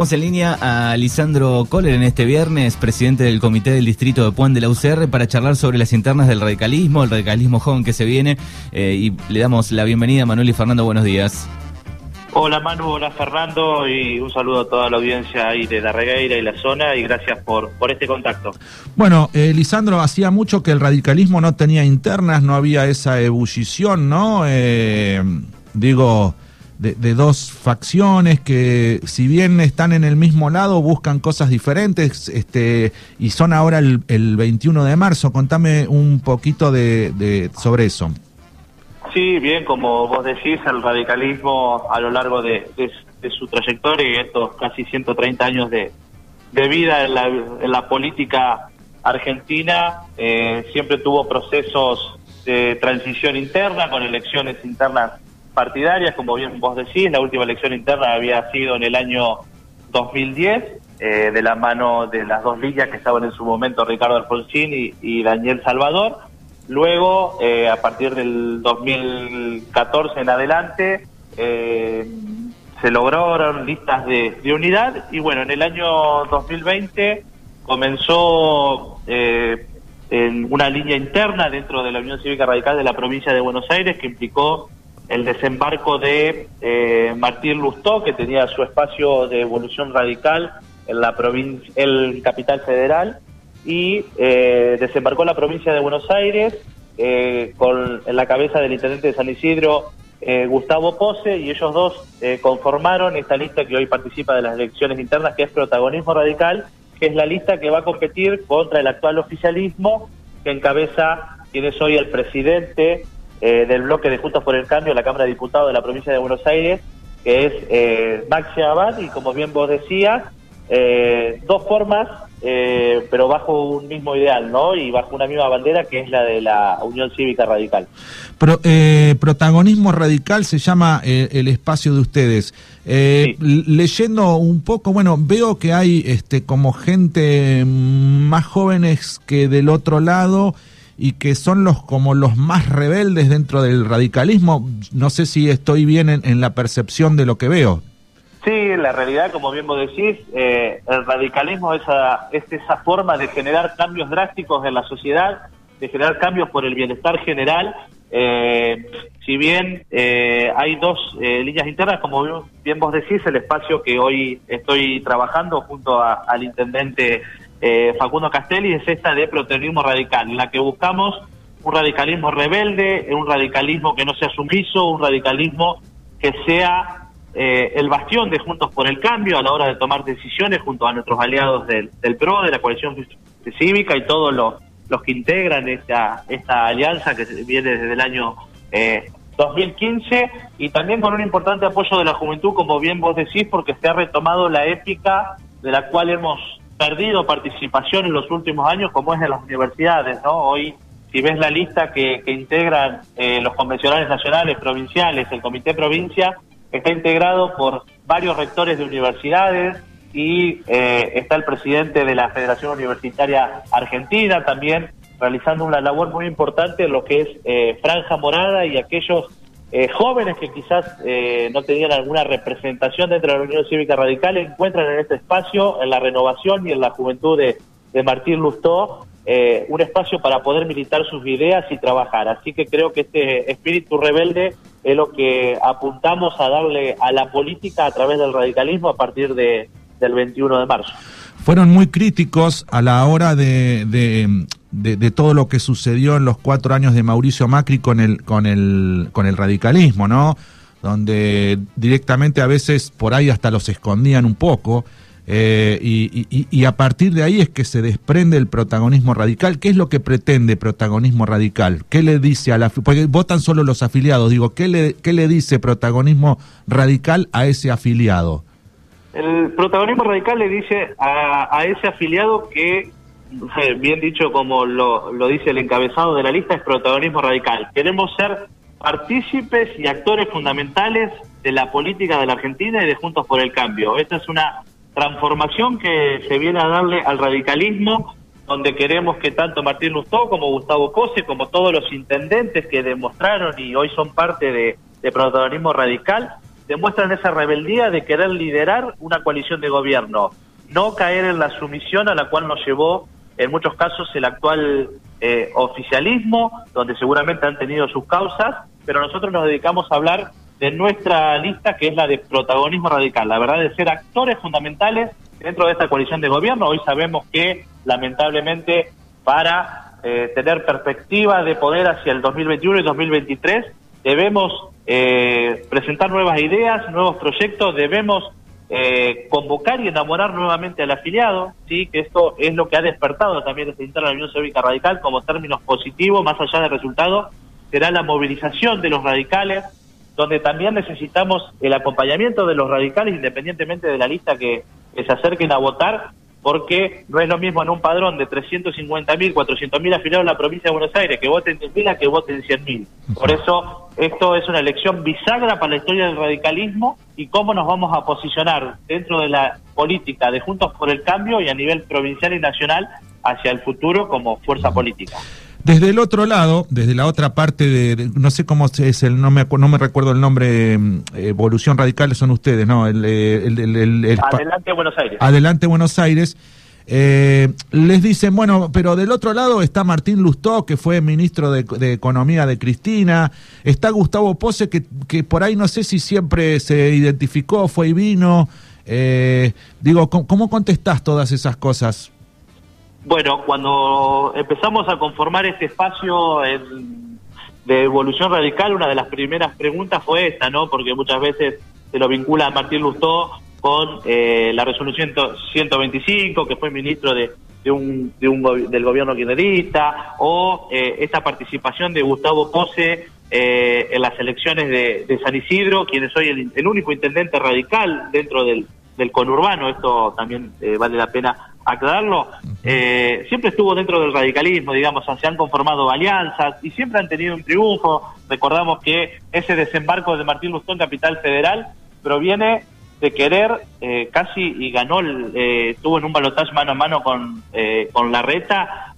Vamos en línea a Lisandro Kohler en este viernes, presidente del Comité del Distrito de Puan de la UCR, para charlar sobre las internas del radicalismo, el radicalismo joven que se viene. Eh, y le damos la bienvenida a Manuel y Fernando. Buenos días. Hola Manu, hola Fernando y un saludo a toda la audiencia ahí de la Regueira y la zona y gracias por, por este contacto. Bueno, eh, Lisandro, hacía mucho que el radicalismo no tenía internas, no había esa ebullición, ¿no? Eh, digo de, dos facciones que si bien están en el mismo lado buscan cosas diferentes este y son ahora el, el 21 de marzo. Contame un poquito de, sobre eso. Sí, bien, como vos decís, el radicalismo a lo largo de, su trayectoria y estos casi 130 años de, vida en la, en la política argentina eh, siempre tuvo procesos de transición interna con elecciones internas partidarias, como bien vos decís, la última elección interna había sido en el año 2010, eh, de la mano de las dos líneas que estaban en su momento Ricardo Alfonsín y, Daniel Salvador. Luego, eh, a partir del 2014 en adelante, eh, se lograron listas de, de, unidad y bueno, en el año 2020 comenzó en una línea interna dentro de la Unión Cívica Radical de la provincia de Buenos Aires que implicó el desembarco de eh, Martín Lustó, que tenía su espacio de evolución radical en la provincia, el capital federal, y eh, desembarcó en la provincia de Buenos Aires eh, con en la cabeza del intendente de San Isidro, eh, Gustavo Pose, y ellos dos conformaron esta lista que hoy participa de las elecciones internas, que es Protagonismo Radical, que es la lista que va a competir contra el actual oficialismo que encabeza quien es hoy el presidente eh, del bloque de Juntos por el Cambio, la Cámara de Diputados de la provincia de Buenos Aires, que es eh, Maxi Abad, y como bien vos decías, eh, dos formas, eh, pero bajo un mismo ideal, ¿no? Y bajo una misma bandera que es la de la Unión Cívica Radical. Pro, protagonismo radical se llama el espacio de ustedes. Leyendo un poco, bueno, veo que hay este como gente más jóvenes que del otro lado y que son los como los más rebeldes dentro del radicalismo. No sé si estoy bien en, la percepción de lo que veo. Sí, la realidad, como bien vos decís, eh, el radicalismo es, es esa forma de generar cambios drásticos en la sociedad, de generar cambios por el bienestar general. Eh, si bien eh, hay dos líneas internas, como bien vos decís, el espacio que hoy estoy trabajando junto al intendente eh, Facundo Castelli es esta de protagonismo radical, en la que buscamos un radicalismo rebelde, un radicalismo que no sea sumiso, un radicalismo que sea eh, el bastión de Juntos por el Cambio a la hora de tomar decisiones junto a nuestros aliados del, PRO, de la coalición cívica y todos los, los que integran esta, esta alianza que viene desde el año 2015 eh, y también con un importante apoyo de la juventud, como bien vos decís, porque se ha retomado la épica de la cual hemos perdido participación en los últimos años, como es en las universidades, ¿no? Hoy, si ves la lista que, integran eh, los convencionales nacionales, provinciales, el Comité Provincia, está integrado por varios rectores de universidades y eh, está el presidente de la Federación Universitaria Argentina también realizando una labor muy importante en lo que es eh, Franja Morada y aquellos eh, jóvenes que quizás eh, no tenían alguna representación dentro de la Unión Cívica Radical encuentran en este espacio, en la renovación y en la juventud de, Martín Lustó, eh, un espacio para poder militar sus ideas y trabajar. Así que creo que este espíritu rebelde es lo que apuntamos a darle a la política a través del radicalismo a partir de, del 21 de marzo. Fueron muy críticos a la hora de de, todo lo que sucedió en los cuatro años de Mauricio Macri con el, con el, con el radicalismo, ¿no? Donde directamente a veces por ahí hasta los escondían un poco. Eh, y, a partir de ahí es que se desprende el protagonismo radical. ¿Qué es lo que pretende protagonismo radical? ¿Qué le dice a la... Porque votan solo los afiliados, digo, ¿qué le, qué le dice protagonismo radical a ese afiliado? El protagonismo radical le dice a, a ese afiliado que bien dicho como lo, lo dice el encabezado de la lista, es protagonismo radical. Queremos ser partícipes y actores fundamentales de la política de la Argentina y de Juntos por el Cambio. Esta es una transformación que se viene a darle al radicalismo, donde queremos que tanto Martín Lustó como Gustavo Cose, como todos los intendentes que demostraron y hoy son parte de, de protagonismo radical, demuestran esa rebeldía de querer liderar una coalición de gobierno, no caer en la sumisión a la cual nos llevó en muchos casos el actual eh, oficialismo, donde seguramente han tenido sus causas, pero nosotros nos dedicamos a hablar de nuestra lista, que es la de protagonismo radical, la verdad de ser actores fundamentales dentro de esta coalición de gobierno. Hoy sabemos que, lamentablemente, para eh, tener perspectiva de poder hacia el 2021 y 2023, debemos eh, presentar nuevas ideas, nuevos proyectos, debemos eh, convocar y enamorar nuevamente al afiliado, sí, que esto es lo que ha despertado también este interno de la Unión Cívica Radical como términos positivos, más allá del resultado, será la movilización de los radicales, donde también necesitamos el acompañamiento de los radicales independientemente de la lista que, se acerquen a votar, porque no es lo mismo en un padrón de 350.000, 400.000 afiliados en la provincia de Buenos Aires que voten 10.000 a que voten 100.000. Por eso esto es una elección bisagra para la historia del radicalismo y cómo nos vamos a posicionar dentro de la política de Juntos por el Cambio y a nivel provincial y nacional hacia el futuro como fuerza política. Desde el otro lado, desde la otra parte de, no sé cómo es el, no me, no me recuerdo el nombre, mm, Evolución Radical son ustedes, ¿no? El, Adelante Buenos Aires. Adelante Buenos Aires. Eh, les dicen, bueno, pero del otro lado está Martín Lustó, que fue ministro de, Economía de Cristina, está Gustavo Pose, que, que, por ahí no sé si siempre se identificó, fue y vino. Eh, digo, ¿cómo, ¿cómo contestás todas esas cosas? Bueno, cuando empezamos a conformar este espacio de evolución radical, una de las primeras preguntas fue esta, ¿no? Porque muchas veces se lo vincula a Martín Lustó con eh, la resolución 125, que fue ministro de, un, del gobierno kirchnerista, o eh, esta participación de Gustavo Pose eh, en las elecciones de, San Isidro, quien es hoy el, único intendente radical dentro del, del conurbano, esto también vale la pena aclararlo, eh, siempre estuvo dentro del radicalismo, digamos, se han conformado alianzas y siempre han tenido un triunfo. Recordamos que ese desembarco de Martín Lustón, capital federal, proviene de querer eh, casi y ganó, eh, estuvo en un balotaje mano a mano con, eh, con Larreta,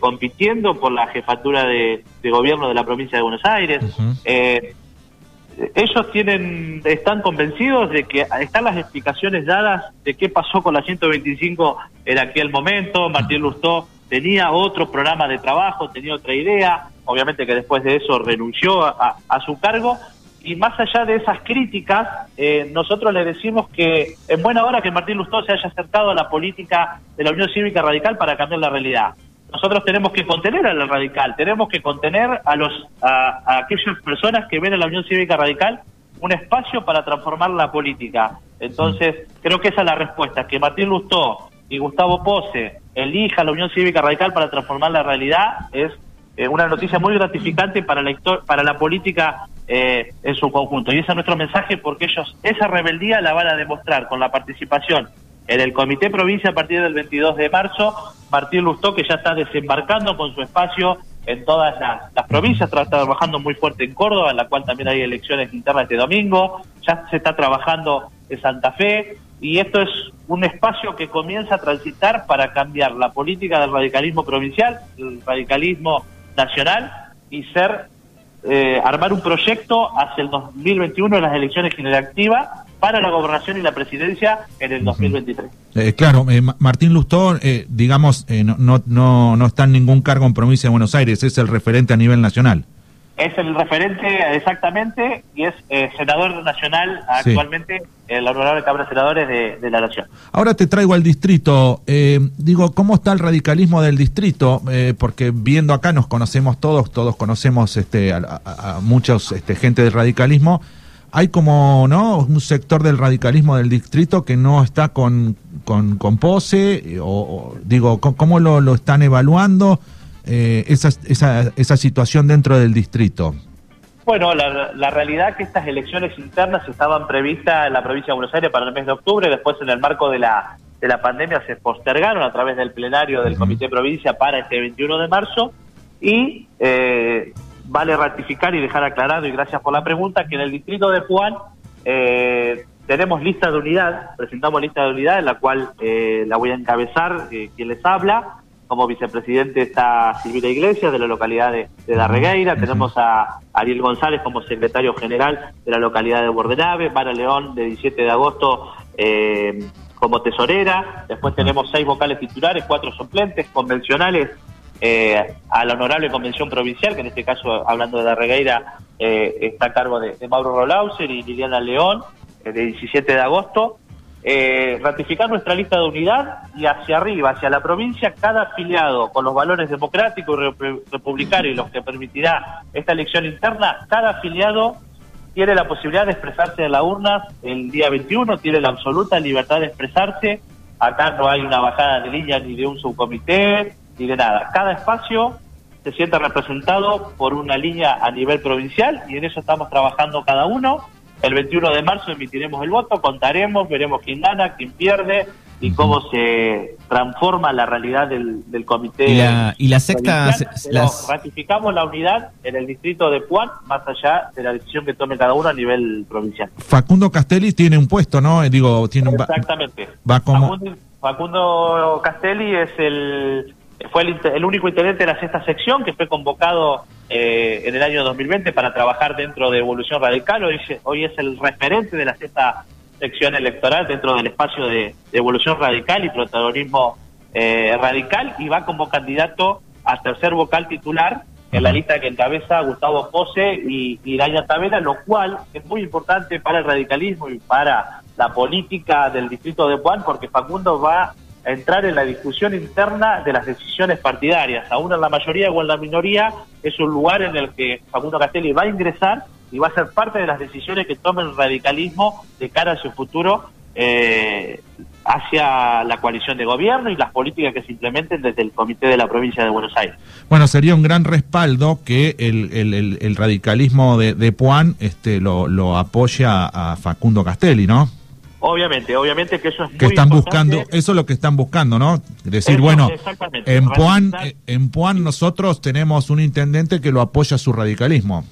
compitiendo por la jefatura de, gobierno de la provincia de Buenos Aires ellos tienen están convencidos de que están las explicaciones dadas de qué pasó con la 125 en aquel momento. Martín Lustó tenía otro programa de trabajo, tenía otra idea, obviamente que después de eso renunció a, su cargo. Y más allá de esas críticas, eh, nosotros le decimos que en buena hora que Martín Lustó se haya acercado a la política de la Unión Cívica Radical para cambiar la realidad nosotros tenemos que contener a la radical, tenemos que contener a los a, aquellas personas que ven a la Unión Cívica Radical un espacio para transformar la política. Entonces, creo que esa es la respuesta, que Martín Lustó y Gustavo Pose elija la Unión Cívica Radical para transformar la realidad es eh, una noticia muy gratificante para la para la política eh, en su conjunto. Y ese es nuestro mensaje porque ellos esa rebeldía la van a demostrar con la participación en el Comité Provincia a partir del 22 de marzo, Martín Lustó, que ya está desembarcando con su espacio en todas las, provincias, está trabajando muy fuerte en Córdoba, en la cual también hay elecciones internas este domingo, ya se está trabajando en Santa Fe, y esto es un espacio que comienza a transitar para cambiar la política del radicalismo provincial, el radicalismo nacional, y ser eh, armar un proyecto hacia el 2021 en las elecciones general activa para la gobernación y la presidencia en el 2023. Eh, claro, eh, Martín Lustó, eh, digamos, no, no, no está en ningún cargo en provincia de Buenos Aires, es el referente a nivel nacional. Es el referente exactamente y es senador nacional actualmente en la Honorable Cámara de Senadores de, la Nación. Ahora te traigo al distrito. digo, ¿cómo está el radicalismo del distrito? porque viendo acá nos conocemos todos, todos conocemos este, a, a muchos este, gente del radicalismo hay como no un sector del radicalismo del distrito que no está con, con, pose, o, digo, ¿cómo lo, lo están evaluando eh, esa, esa, esa situación dentro del distrito? Bueno, la, la realidad es que estas elecciones internas estaban previstas en la provincia de Buenos Aires para el mes de octubre, después en el marco de la, de la pandemia se postergaron a través del plenario del Comité Provincia para este 21 de marzo y eh, vale ratificar y dejar aclarado, y gracias por la pregunta, que en el distrito de Juan eh, tenemos lista de unidad, presentamos lista de unidad en la cual eh, la voy a encabezar, eh, quien les habla, como vicepresidente está Silvina Iglesias de la localidad de, de Darregueira, tenemos a Ariel González como secretario general de la localidad de Bordenave, Mara León de 17 de agosto eh, como tesorera, después tenemos seis vocales titulares, cuatro suplentes convencionales eh, a la honorable convención provincial, que en este caso, hablando de Darregueira, eh, está a cargo de, de Mauro Rolauser y Liliana León, eh, de 17 de agosto, eh, ratificar nuestra lista de unidad y hacia arriba, hacia la provincia, cada afiliado con los valores democráticos y rep- republicanos y los que permitirá esta elección interna, cada afiliado tiene la posibilidad de expresarse en la urna el día 21, tiene la absoluta libertad de expresarse. Acá no hay una bajada de línea ni de un subcomité, ni de nada. Cada espacio se siente representado por una línea a nivel provincial y en eso estamos trabajando cada uno. El 21 de marzo emitiremos el voto, contaremos, veremos quién gana, quién pierde y cómo se transforma la realidad del, del comité. Y la, y la secta, provincial, se- pero las- ratificamos la unidad en el distrito de Puan, más allá de la decisión que tome cada uno a nivel provincial. Facundo Castelli tiene un puesto, ¿no? Eh, Digo, tiene un... va- Exactamente. va como- Facundo, Facundo Castelli es el fue el, el único intendente de la sexta sección que fue convocado eh, en el año 2020 para trabajar dentro de Evolución Radical. Hoy, hoy es el referente de la sexta sección electoral dentro del espacio de, de Evolución Radical y protagonismo eh, radical y va como candidato a tercer vocal titular en la lista que encabeza Gustavo José y Iraña Tavera, lo cual es muy importante para el radicalismo y para la política del distrito de Puan, porque Facundo va entrar en la discusión interna de las decisiones partidarias, aún en la mayoría o en la minoría, es un lugar en el que Facundo Castelli va a ingresar y va a ser parte de las decisiones que tome el radicalismo de cara a su futuro eh, hacia la coalición de gobierno y las políticas que se implementen desde el Comité de la Provincia de Buenos Aires. Bueno, sería un gran respaldo que el, el- radicalismo de, de Puan este, lo, lo apoye a, a Facundo Castelli, ¿no? Obviamente, obviamente que eso es Que muy están importante. buscando, eso es lo que están buscando, ¿no? Decir, Eso, bueno, en Puan, eh, en Puan nosotros tenemos un intendente que lo apoya su radicalismo.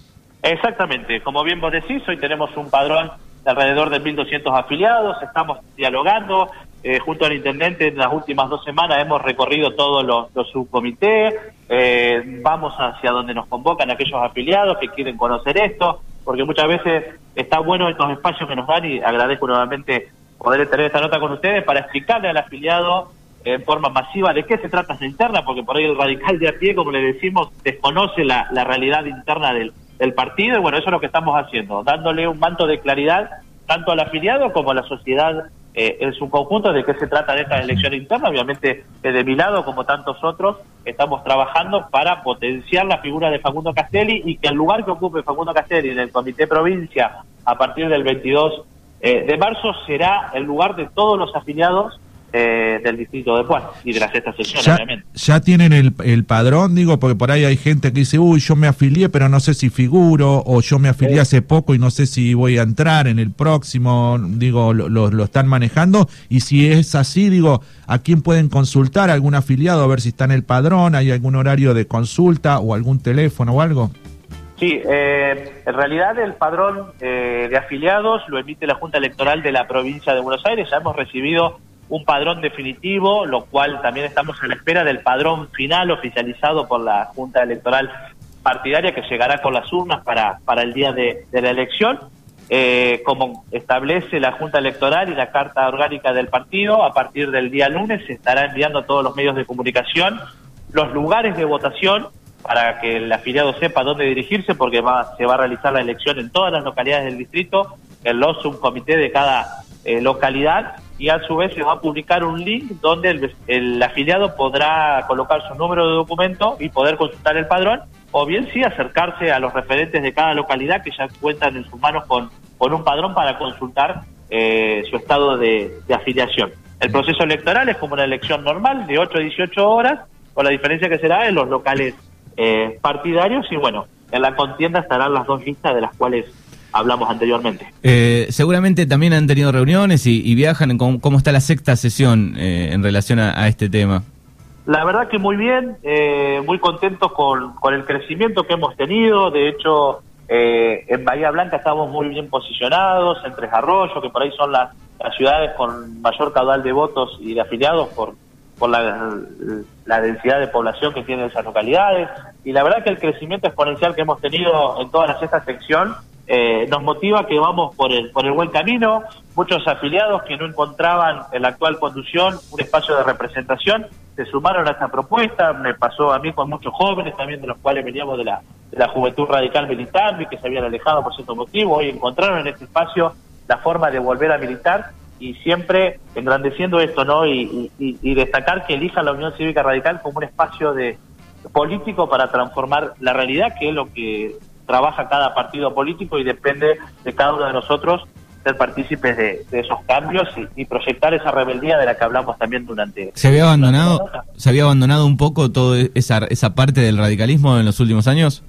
Exactamente, como bien vos decís, hoy tenemos un padrón de alrededor de 1.200 afiliados, estamos dialogando, eh, junto al intendente en las últimas dos semanas hemos recorrido todos los, los subcomités, eh, vamos hacia donde nos convocan aquellos afiliados que quieren conocer esto, porque muchas veces está bueno estos espacios que nos dan y agradezco nuevamente poder tener esta nota con ustedes para explicarle al afiliado en forma masiva de qué se trata esa interna, porque por ahí el radical de a pie, como le decimos, desconoce la, la realidad interna del, del partido y bueno, eso es lo que estamos haciendo, dándole un manto de claridad tanto al afiliado como a la sociedad eh, en su conjunto de qué se trata de esta elección interna. Obviamente, eh, de mi lado, como tantos otros, estamos trabajando para potenciar la figura de Facundo Castelli y que el lugar que ocupe Facundo Castelli en el Comité Provincia a partir del 22 eh, de marzo será el lugar de todos los afiliados eh, del distrito de Puan y de la sexta sección, Ya, obviamente. ya tienen el, el padrón, digo, porque por ahí hay gente que dice, uy, yo me afilié, pero no sé si figuro, o yo me afilié Sí. hace poco y no sé si voy a entrar en el próximo, digo, lo, lo- lo están manejando, y si es así, digo, ¿a quién pueden consultar? ¿Algún afiliado? A ver si está en el padrón, ¿hay algún horario de consulta o algún teléfono o algo? Sí, eh, en realidad el padrón eh, de afiliados lo emite la Junta Electoral de la provincia de Buenos Aires. Ya hemos recibido un padrón definitivo, lo cual también estamos a la espera del padrón final oficializado por la Junta Electoral partidaria que llegará con las urnas para, para el día de, de la elección. Eh, como establece la Junta Electoral y la Carta Orgánica del partido, a partir del día lunes se estará enviando a todos los medios de comunicación los lugares de votación para que el afiliado sepa dónde dirigirse, porque va, se va a realizar la elección en todas las localidades del distrito, en los subcomités de cada eh, localidad, y a su vez se va a publicar un link donde el, afiliado podrá colocar su número de documento y poder consultar el padrón, o bien sí acercarse a los referentes de cada localidad que ya cuentan en sus manos con, con un padrón para consultar eh, su estado de, de afiliación. El proceso electoral es como una elección normal, de 8 a 18 horas, con la diferencia que será en los locales eh, partidarios y bueno, en la contienda estarán las dos listas de las cuales hablamos anteriormente. Eh, seguramente también han tenido reuniones y, y viajan. ¿Cómo, cómo está la sexta sesión eh, en relación a, a este tema? La verdad que muy bien, eh, muy contentos con, con el crecimiento que hemos tenido. De hecho, eh, en Bahía Blanca estamos muy bien posicionados, en Tres Arroyos, que por ahí son las, las ciudades con mayor caudal de votos y de afiliados por, por la, la densidad de población que tienen esas localidades. Y la verdad que el crecimiento exponencial que hemos tenido en toda esta sección eh, nos motiva que vamos por el, por el buen camino. Muchos afiliados que no encontraban en la actual conducción un espacio de representación se sumaron a esta propuesta. Me pasó a mí con muchos jóvenes también, de los cuales veníamos de la, de la juventud radical militar y que se habían alejado por cierto motivo. Hoy encontraron en este espacio la forma de volver a militar y siempre engrandeciendo esto, ¿no? Y, y, destacar que elija la Unión Cívica Radical como un espacio de político para transformar la realidad, que es lo que trabaja cada partido político y depende de cada uno de nosotros ser partícipes de, esos cambios y, proyectar esa rebeldía de la que hablamos también durante... ¿Se había abandonado, ¿se había abandonado un poco toda esa, esa parte del radicalismo en los últimos años?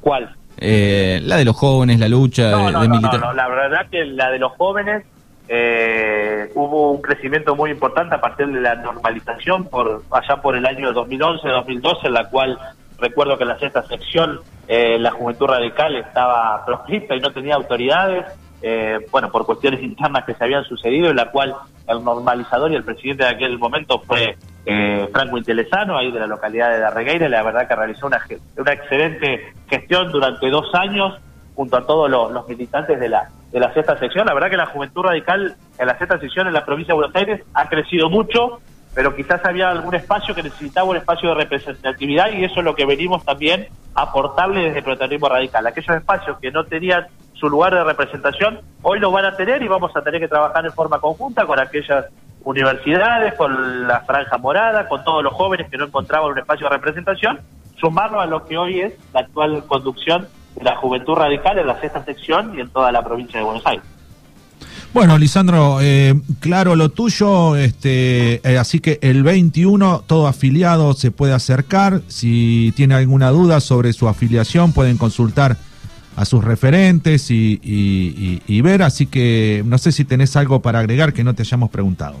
¿Cuál? Eh, la de los jóvenes, la lucha no, de, no, no, la verdad que la de los jóvenes eh, hubo un crecimiento muy importante a partir de la normalización por allá por el año 2011-2012, en la cual recuerdo que en la sexta sección eh, la juventud radical estaba proscripta y no tenía autoridades, eh, bueno, por cuestiones internas que se habían sucedido, en la cual el normalizador y el presidente de aquel momento fue eh, Franco Intelesano, ahí de la localidad de Darregueira, la verdad que realizó una, una excelente gestión durante dos años junto a todos los, militantes de la, de la sexta sección. La verdad que la juventud radical en la sexta sección en la provincia de Buenos Aires ha crecido mucho, pero quizás había algún espacio que necesitaba un espacio de representatividad y eso es lo que venimos también a aportarle desde el protagonismo radical. Aquellos espacios que no tenían su lugar de representación, hoy lo van a tener y vamos a tener que trabajar en forma conjunta con aquellas universidades, con la franja morada, con todos los jóvenes que no encontraban un espacio de representación, sumarlo a lo que hoy es la actual conducción de la juventud radical en la sexta sección y en toda la provincia de Buenos Aires. Bueno, Lisandro, eh, claro lo tuyo, este, eh, así que el 21 todo afiliado se puede acercar, si tiene alguna duda sobre su afiliación pueden consultar a sus referentes y, ver, así que no sé si tenés algo para agregar que no te hayamos preguntado.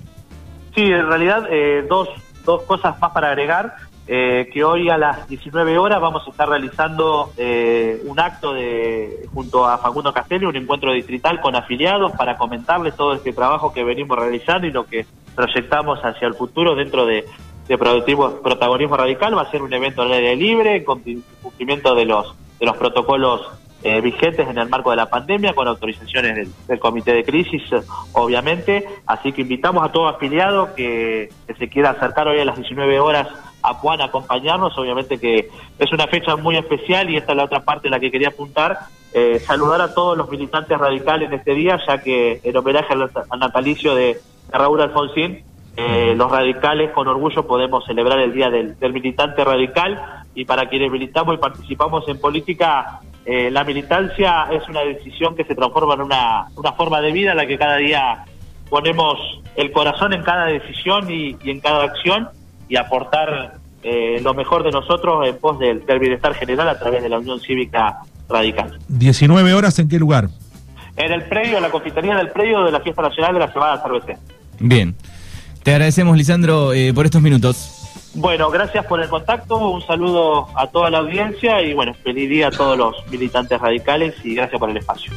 Sí, en realidad eh, dos, dos cosas más para agregar. Eh, que hoy a las 19 horas vamos a estar realizando eh, un acto de junto a Facundo Castelli, un encuentro distrital con afiliados para comentarles todo este trabajo que venimos realizando y lo que proyectamos hacia el futuro dentro de, de protagonismo radical. Va a ser un evento al aire libre, con cumplimiento de los, de los protocolos eh, vigentes en el marco de la pandemia, con autorizaciones del, comité de crisis, obviamente. Así que invitamos a todo afiliado que, que se quiera acercar hoy a las 19 horas a Juan acompañarnos. Obviamente que es una fecha muy especial y esta es la otra parte en la que quería apuntar. Eh, saludar a todos los militantes radicales en este día, ya que en homenaje al, natalicio de, Raúl Alfonsín, eh, los radicales con orgullo podemos celebrar el Día del, Militante Radical y para quienes militamos y participamos en política, eh, la militancia es una decisión que se transforma en una, una forma de vida en la que cada día ponemos el corazón en cada decisión y en cada acción y aportar eh, lo mejor de nosotros en pos del, bienestar general a través de la Unión Cívica Radical. 19 horas, ¿en qué lugar? En el predio, en la confitería del predio de la Fiesta Nacional de la Semana Cervecera. Bien. Te agradecemos, Lisandro, eh, por estos minutos. Bueno, gracias por el contacto, un saludo a toda la audiencia y bueno, feliz día a todos los militantes radicales y gracias por el espacio.